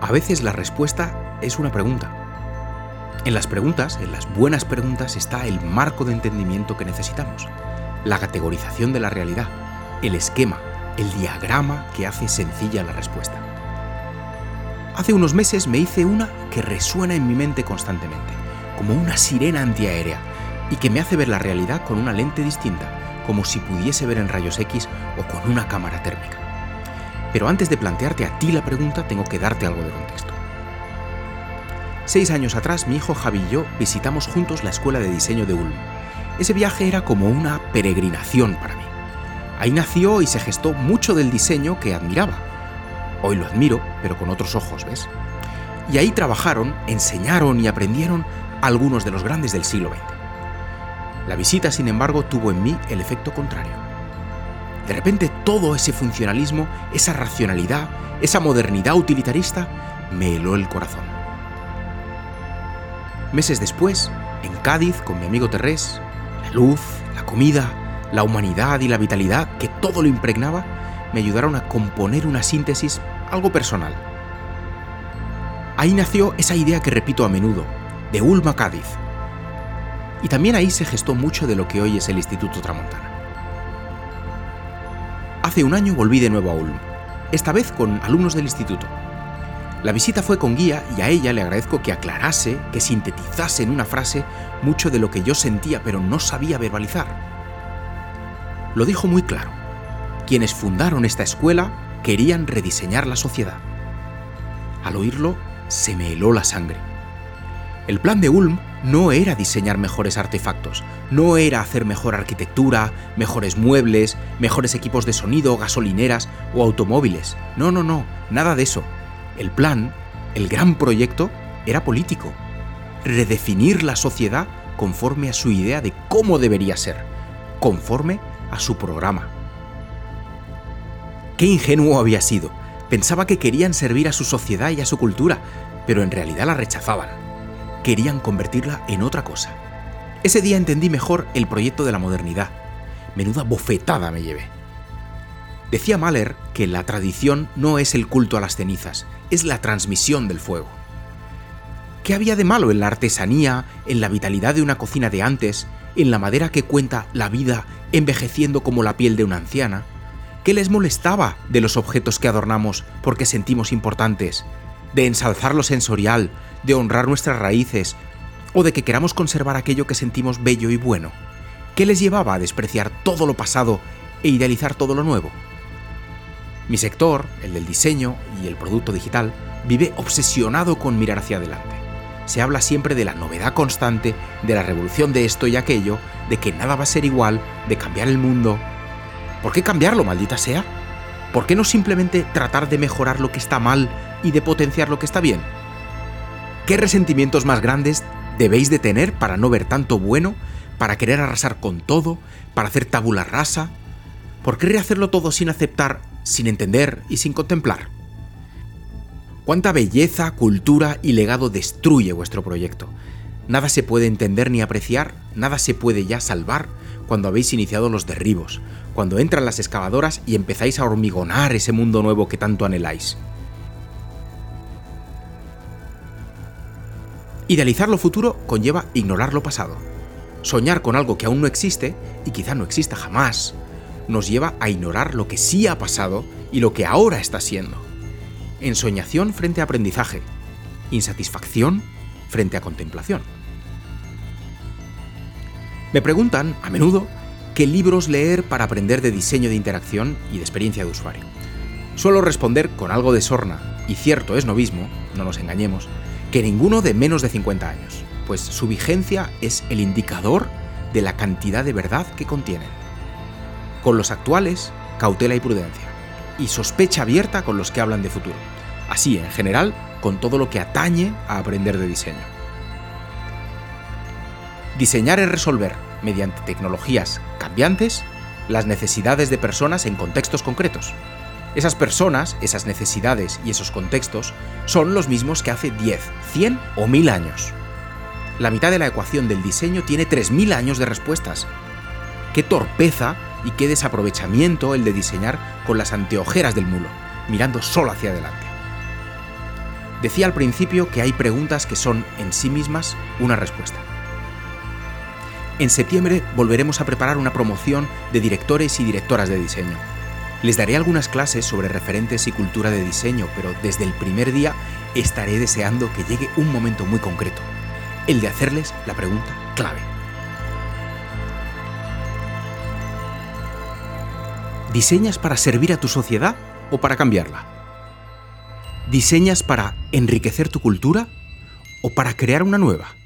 A veces la respuesta es una pregunta. En las preguntas, en las buenas preguntas, está el marco de entendimiento que necesitamos, la categorización de la realidad, el esquema, el diagrama que hace sencilla la respuesta. Hace unos meses me hice una que resuena en mi mente constantemente, como una sirena antiaérea, y que me hace ver la realidad con una lente distinta, como si pudiese ver en rayos X o con una cámara térmica. Pero antes de plantearte a ti la pregunta, tengo que darte algo de contexto. Seis años atrás, mi hijo Javi y yo visitamos juntos la Escuela de Diseño de Ulm. Ese viaje era como una peregrinación para mí. Ahí nació y se gestó mucho del diseño que admiraba. Hoy lo admiro, pero con otros ojos, ¿ves? Y ahí trabajaron, enseñaron y aprendieron algunos de los grandes del siglo XX. La visita, sin embargo, tuvo en mí el efecto contrario. De repente todo ese funcionalismo, esa racionalidad, esa modernidad utilitarista, me heló el corazón. Meses después, en Cádiz, con mi amigo Terrés, la luz, la comida, la humanidad y la vitalidad que todo lo impregnaba, me ayudaron a componer una síntesis algo personal. Ahí nació esa idea que repito a menudo, de Ulma Cádiz, y también ahí se gestó mucho de lo que hoy es el Instituto Tramontana. Hace un año volví de nuevo a Ulm, esta vez con alumnos del instituto. La visita fue con guía y a ella le agradezco que aclarase, que sintetizase en una frase mucho de lo que yo sentía pero no sabía verbalizar. Lo dijo muy claro. Quienes fundaron esta escuela querían rediseñar la sociedad. Al oírlo, se me heló la sangre. El plan de Ulm no era diseñar mejores artefactos, no era hacer mejor arquitectura, mejores muebles, mejores equipos de sonido, gasolineras o automóviles. No, no, no, nada de eso. El plan, el gran proyecto, era político. Redefinir la sociedad conforme a su idea de cómo debería ser, conforme a su programa. Qué ingenuo había sido. Pensaba que querían servir a su sociedad y a su cultura, pero en realidad la rechazaban querían convertirla en otra cosa. Ese día entendí mejor el proyecto de la modernidad. Menuda bofetada me llevé. Decía Mahler que la tradición no es el culto a las cenizas, es la transmisión del fuego. ¿Qué había de malo en la artesanía, en la vitalidad de una cocina de antes, en la madera que cuenta la vida envejeciendo como la piel de una anciana? ¿Qué les molestaba de los objetos que adornamos porque sentimos importantes? De ensalzar lo sensorial, de honrar nuestras raíces o de que queramos conservar aquello que sentimos bello y bueno? ¿Qué les llevaba a despreciar todo lo pasado e idealizar todo lo nuevo? Mi sector, el del diseño y el producto digital, vive obsesionado con mirar hacia adelante. Se habla siempre de la novedad constante, de la revolución de esto y aquello, de que nada va a ser igual, de cambiar el mundo. ¿Por qué cambiarlo, maldita sea? ¿Por qué no simplemente tratar de mejorar lo que está mal y de potenciar lo que está bien? ¿Qué resentimientos más grandes debéis de tener para no ver tanto bueno, para querer arrasar con todo, para hacer tabula rasa? ¿Por qué rehacerlo todo sin aceptar, sin entender y sin contemplar? ¿Cuánta belleza, cultura y legado destruye vuestro proyecto? Nada se puede entender ni apreciar, nada se puede ya salvar cuando habéis iniciado los derribos, cuando entran las excavadoras y empezáis a hormigonar ese mundo nuevo que tanto anheláis. Idealizar lo futuro conlleva ignorar lo pasado. Soñar con algo que aún no existe, y quizá no exista jamás, nos lleva a ignorar lo que sí ha pasado y lo que ahora está siendo. Ensoñación frente a aprendizaje. Insatisfacción frente a contemplación. Me preguntan, a menudo, qué libros leer para aprender de diseño de interacción y de experiencia de usuario. Suelo responder con algo de sorna, y cierto es novismo, no nos engañemos, que ninguno de menos de 50 años, pues su vigencia es el indicador de la cantidad de verdad que contienen. Con los actuales, cautela y prudencia, y sospecha abierta con los que hablan de futuro. Así, en general, con todo lo que atañe a aprender de diseño. Diseñar es resolver, mediante tecnologías cambiantes, las necesidades de personas en contextos concretos, esas personas, esas necesidades y esos contextos son los mismos que hace 10, 100 o 1000 años. La mitad de la ecuación del diseño tiene 3000 años de respuestas. Qué torpeza y qué desaprovechamiento el de diseñar con las anteojeras del mulo, mirando solo hacia adelante. Decía al principio que hay preguntas que son en sí mismas una respuesta. En septiembre volveremos a preparar una promoción de directores y directoras de diseño. Les daré algunas clases sobre referentes y cultura de diseño, pero desde el primer día estaré deseando que llegue un momento muy concreto, el de hacerles la pregunta clave. ¿Diseñas para servir a tu sociedad o para cambiarla? ¿Diseñas para enriquecer tu cultura o para crear una nueva?